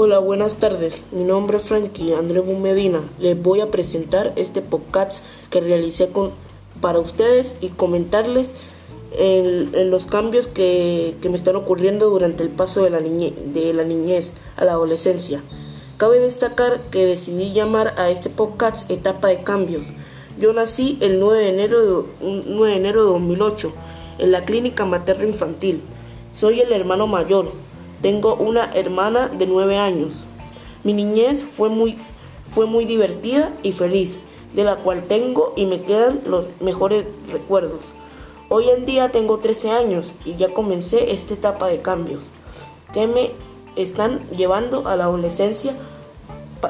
Hola, buenas tardes. Mi nombre es Frankie Andrés Medina. Les voy a presentar este podcast que realicé con, para ustedes y comentarles en, los cambios que, me están ocurriendo durante el paso de la, de la niñez a la adolescencia. Cabe destacar que decidí llamar a este podcast Etapa de Cambios. Yo nací el 9 de enero de, 9 de, enero de 2008 en la clínica materno infantil. Soy el hermano mayor. Tengo una hermana de 9 años. Mi niñez fue muy, fue muy divertida y feliz, de la cual tengo y me quedan los mejores recuerdos. Hoy en día tengo 13 años y ya comencé esta etapa de cambios que me están llevando a la adolescencia,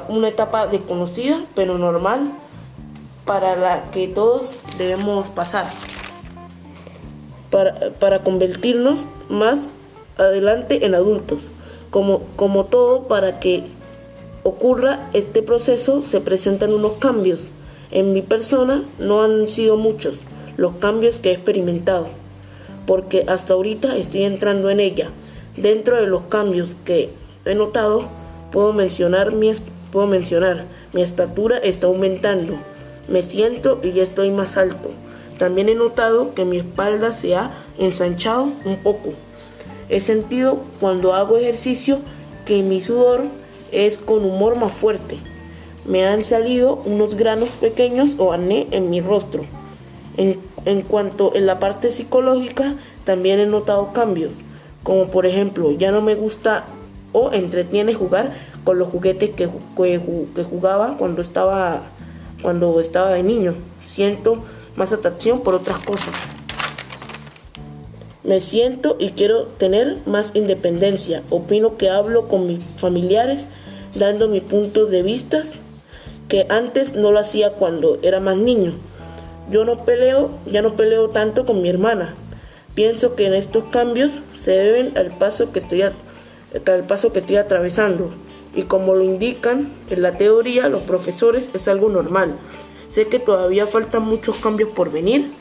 una etapa desconocida pero normal para la que todos debemos pasar para, para convertirnos más adelante en adultos. Como, como todo, para que ocurra este proceso se presentan unos cambios. En mi persona no han sido muchos los cambios que he experimentado, porque hasta ahorita estoy entrando en ella. Dentro de los cambios que he notado, puedo mencionar mi, puedo mencionar, mi estatura está aumentando, me siento y ya estoy más alto. También he notado que mi espalda se ha ensanchado un poco. He sentido cuando hago ejercicio que mi sudor es con humor más fuerte. Me han salido unos granos pequeños o acné en mi rostro. En, en cuanto en la parte psicológica, también he notado cambios, como por ejemplo, ya no me gusta o entretiene jugar con los juguetes que, que, jugaba cuando estaba, cuando estaba de niño. Siento más atracción por otras cosas. Me siento y quiero tener más independencia. Opino que hablo con mis familiares dando mis puntos de vista que antes no lo hacía cuando era más niño. Yo no peleo, ya no peleo tanto con mi hermana. Pienso que en estos cambios se deben al paso que estoy, al paso que estoy atravesando. Y como lo indican en la teoría los profesores, es algo normal. Sé que todavía faltan muchos cambios por venir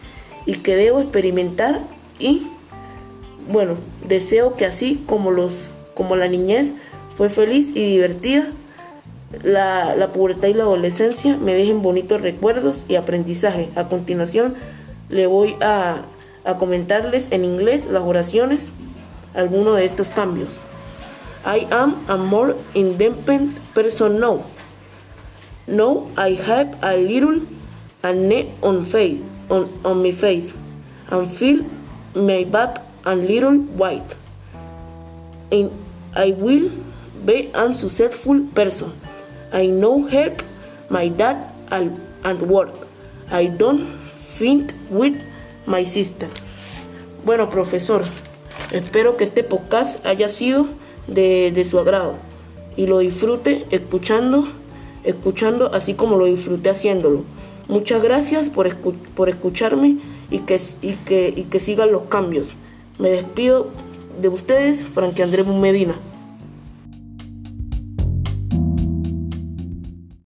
y que debo experimentar y bueno, deseo que así como los como la niñez fue feliz y divertida, la, la pubertad y la adolescencia me dejen bonitos recuerdos y aprendizaje. A continuación, le voy a, a comentarles en inglés las oraciones, algunos de estos cambios. I am a more independent person now. Now I have a little acne on face on, on my face and feel my back a little white. And I will be a successful person. I know help my dad and work. I don't think with my sister. Bueno, profesor, espero que este podcast haya sido de, de su agrado y lo disfrute escuchando, escuchando así como lo disfruté haciéndolo. Muchas gracias por, por escucharme y que, y, que, y que sigan los cambios. Me despido de ustedes, Frankie Andrés Medina.